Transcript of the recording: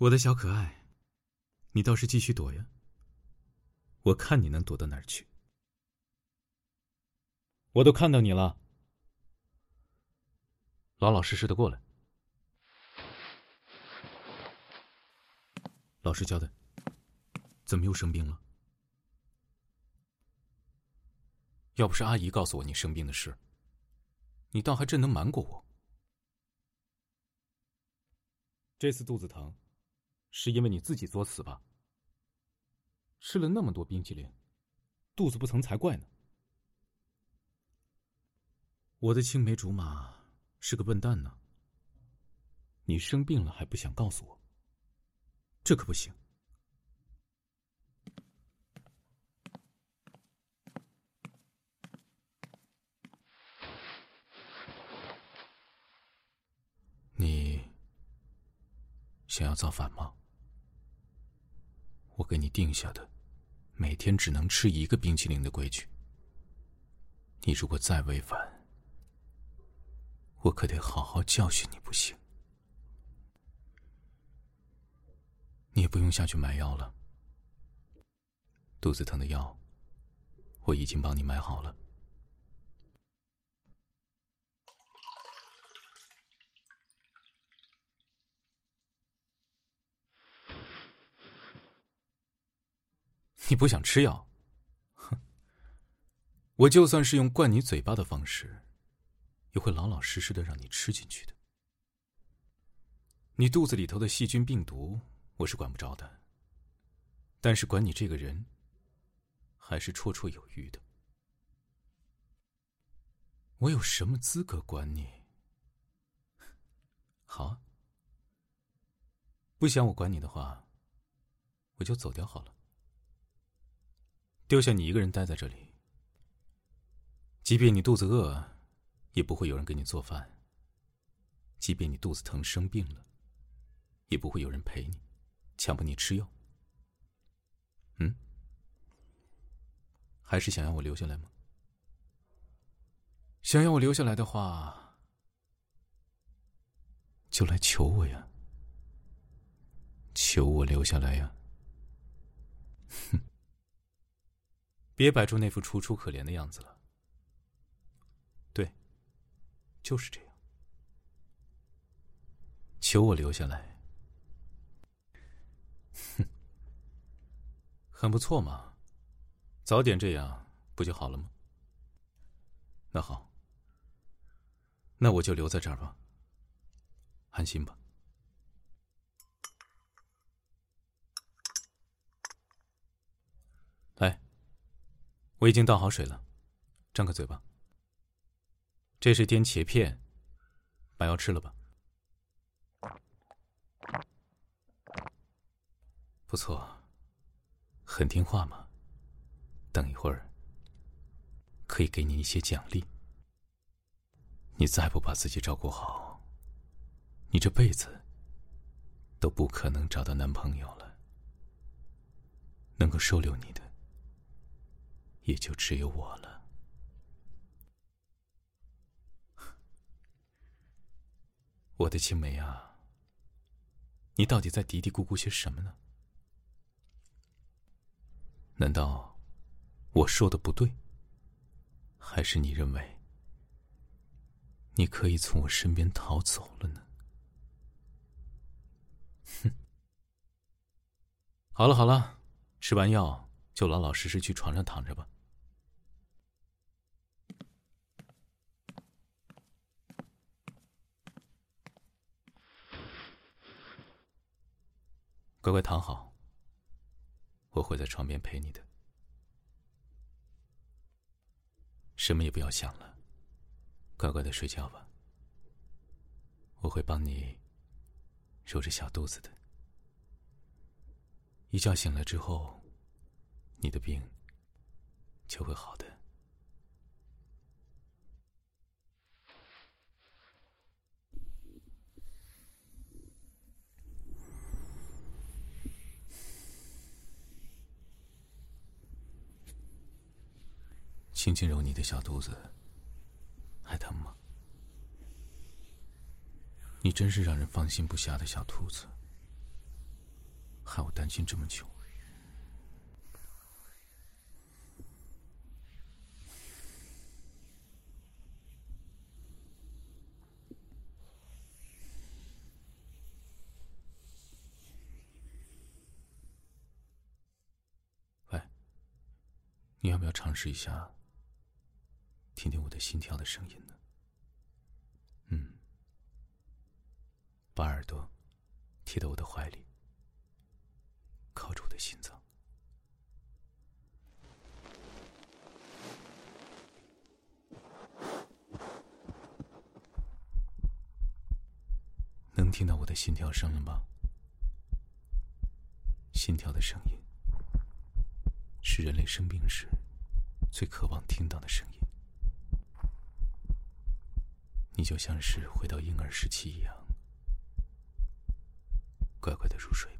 我的小可爱，你倒是继续躲呀！我看你能躲到哪儿去？我都看到你了，老老实实的过来。老实交代，怎么又生病了？要不是阿姨告诉我你生病的事，你倒还真能瞒过我。这次肚子疼。是因为你自己作死吧？吃了那么多冰淇淋，肚子不疼才怪呢。我的青梅竹马是个笨蛋呢。你生病了还不想告诉我，这可不行。你想要造反吗？我给你定下的，每天只能吃一个冰淇淋的规矩。你如果再违反，我可得好好教训你，不行。你也不用下去买药了，肚子疼的药，我已经帮你买好了。你不想吃药？哼！我就算是用灌你嘴巴的方式，也会老老实实的让你吃进去的。你肚子里头的细菌病毒，我是管不着的。但是管你这个人，还是绰绰有余的。我有什么资格管你？好啊，不想我管你的话，我就走掉好了。丢下你一个人待在这里，即便你肚子饿，也不会有人给你做饭；即便你肚子疼生病了，也不会有人陪你，强迫你吃药。嗯？还是想要我留下来吗？想要我留下来的话，就来求我呀！求我留下来呀！哼！别摆出那副楚楚可怜的样子了。对，就是这样。求我留下来，哼，很不错嘛。早点这样不就好了吗？那好，那我就留在这儿吧。安心吧。来。我已经倒好水了，张开嘴巴。这是颠茄片，把药吃了吧。不错，很听话嘛。等一会儿，可以给你一些奖励。你再不把自己照顾好，你这辈子都不可能找到男朋友了。能够收留你的。也就只有我了，我的青梅啊，你到底在嘀嘀咕咕些什么呢？难道我说的不对？还是你认为你可以从我身边逃走了呢？哼！好了好了，吃完药就老老实实去床上躺着吧。乖乖躺好，我会在床边陪你的。什么也不要想了，乖乖的睡觉吧。我会帮你揉着小肚子的。一觉醒来之后，你的病就会好的。轻轻揉你的小肚子，还疼吗？你真是让人放心不下的小兔子。害我担心这么久。喂，你要不要尝试一下，听听我的心跳的声音呢？嗯，把耳朵贴到我的怀里。靠住我的心脏，能听到我的心跳声了吗？心跳的声音是人类生病时最渴望听到的声音。你就像是回到婴儿时期一样，乖乖的入睡。